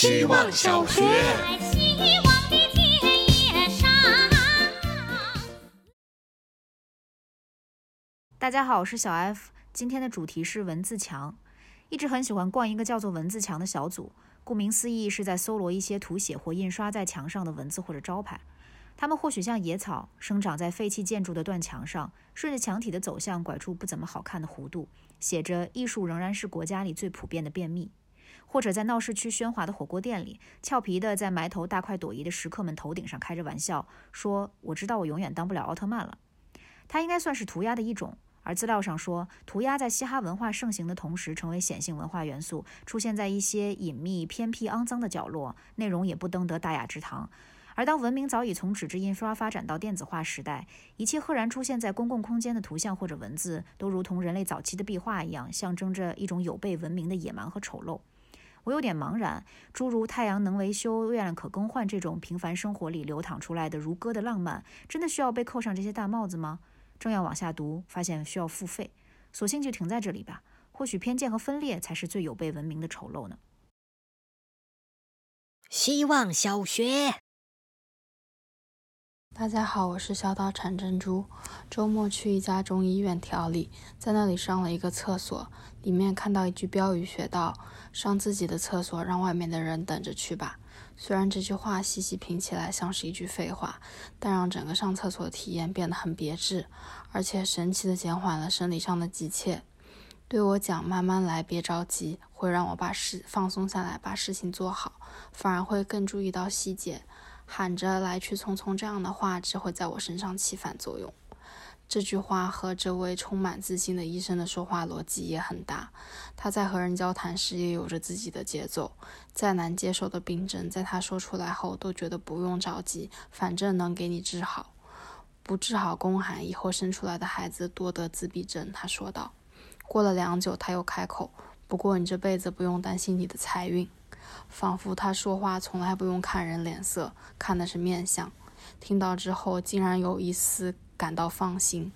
希望小学。希望的田野上。大家好，我是小 F，今天的主题是文字墙。一直很喜欢逛一个叫做文字墙的小组，顾名思义是在搜罗一些涂写或印刷在墙上的文字或者招牌。它们或许像野草，生长在废弃建筑的断墙上，顺着墙体的走向拐出不怎么好看的弧度，写着“艺术仍然是国家里最普遍的便秘”。或者在闹市区喧哗的火锅店里，俏皮的在埋头大快朵颐的食客们头顶上开着玩笑，说：“我知道我永远当不了奥特曼了。”它应该算是涂鸦的一种。而资料上说，涂鸦在嘻哈文化盛行的同时，成为显性文化元素，出现在一些隐秘、偏僻、肮脏的角落，内容也不登得大雅之堂。而当文明早已从纸质印刷发展到电子化时代，一切赫然出现在公共空间的图像或者文字，都如同人类早期的壁画一样，象征着一种有悖文明的野蛮和丑陋。我有点茫然，诸如“太阳能维修，月亮可更换”这种平凡生活里流淌出来的如歌的浪漫，真的需要被扣上这些大帽子吗？正要往下读，发现需要付费，索性就停在这里吧。或许偏见和分裂才是最有悖文明的丑陋呢。希望小学。大家好，我是小岛产珍珠。周末去一家中医院调理，在那里上了一个厕所，里面看到一句标语，写道：“上自己的厕所，让外面的人等着去吧。”虽然这句话细细品起来像是一句废话，但让整个上厕所的体验变得很别致，而且神奇的减缓了生理上的急切。对我讲慢慢来，别着急，会让我把事放松下来，把事情做好，反而会更注意到细节。喊着来去匆匆这样的话，只会在我身上起反作用。这句话和这位充满自信的医生的说话逻辑也很搭。他在和人交谈时也有着自己的节奏。再难接受的病症，在他说出来后，都觉得不用着急，反正能给你治好。不治好宫寒，以后生出来的孩子多得自闭症。他说道。过了良久，他又开口：“不过你这辈子不用担心你的财运。”仿佛他说话从来不用看人脸色，看的是面相。听到之后，竟然有一丝感到放心。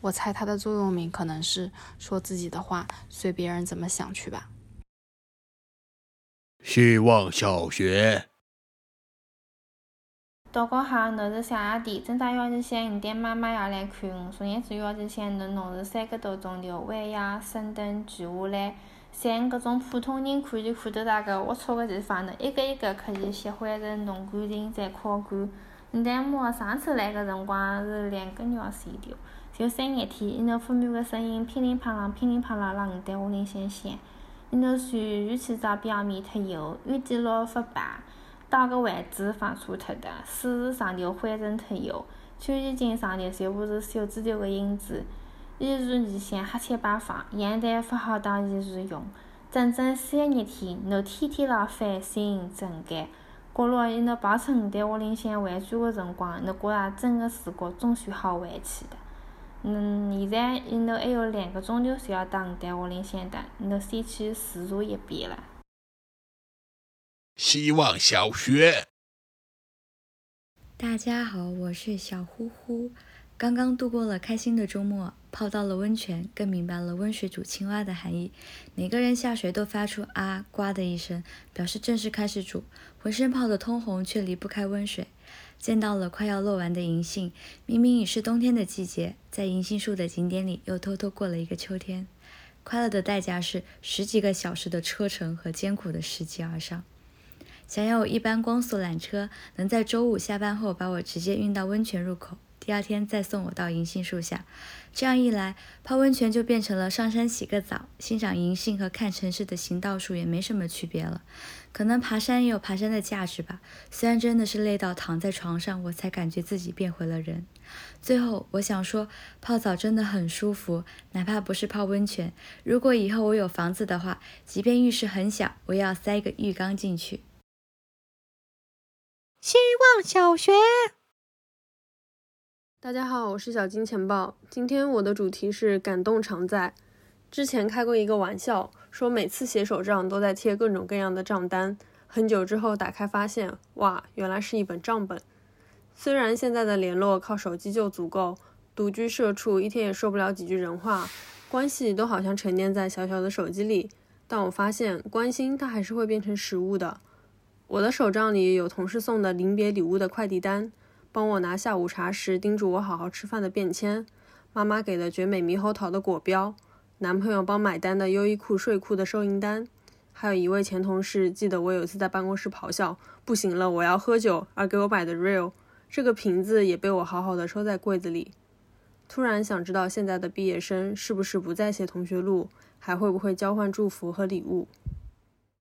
我猜他的座右铭可能是说自己的话，随别人怎么想去吧。希望小学。大家好，我是小阿弟。正大幼儿园五点妈妈要来看我。昨日子幼儿园侬弄是三个多钟头，弯腰深蹲举下来，像搿种普通人可以看得到个龌龊个地方呢，一个一个可以喜欢的弄干净在考干。你但我上次来个辰光是两个月前头，就三日天，伊那负面个声音噼里啪啦噼里啪啦让我在屋里想想，伊那水鱼洗澡表面特油，雨底落发白，到个位置放错特的，水池上头灰尘特油，秋衣经常头全部是小指头个影子。衣橱里向黑漆摆放，阳台勿好当衣橱用，整整三日天，侬天天辣翻新整改。过了伊侬跑出五代屋里向玩转个辰光，侬觉着整个世界总算好回去的。嗯，现在伊侬还有两个钟头就要到五代屋里向的，侬先去自查一遍了。希望小学。大家好，我是小呼呼。刚刚度过了开心的周末，泡到了温泉，更明白了温水煮青蛙的含义。每个人下水都发出啊呱的一声，表示正式开始煮。浑身泡得通红，却离不开温水。见到了快要落完的银杏，明明已是冬天的季节，在银杏树的景点里又偷偷过了一个秋天。快乐的代价是十几个小时的车程和艰苦的拾级而上。想要有一班光速缆车，能在周五下班后把我直接运到温泉入口。第二天再送我到银杏树下，这样一来，泡温泉就变成了上山洗个澡，欣赏银杏和看城市的行道树也没什么区别了。可能爬山也有爬山的价值吧，虽然真的是累到躺在床上，我才感觉自己变回了人。最后，我想说，泡澡真的很舒服，哪怕不是泡温泉。如果以后我有房子的话，即便浴室很小，我也要塞一个浴缸进去。希望小学。大家好，我是小金钱豹。今天我的主题是感动常在。之前开过一个玩笑，说每次写手账都在贴各种各样的账单。很久之后打开发现，哇，原来是一本账本。虽然现在的联络靠手机就足够，独居社畜一天也说不了几句人话，关系都好像沉淀在小小的手机里。但我发现，关心它还是会变成实物的。我的手账里有同事送的临别礼物的快递单，帮我拿下午茶时叮嘱我好好吃饭的便签，妈妈给的绝美猕猴桃的果标，男朋友帮买单的优衣库睡裤的收银单，还有一位前同事记得我有一次在办公室咆哮“不行了，我要喝酒”而给我买的 Real，这个瓶子也被我好好的收在柜子里。突然想知道现在的毕业生是不是不再写同学录，还会不会交换祝福和礼物？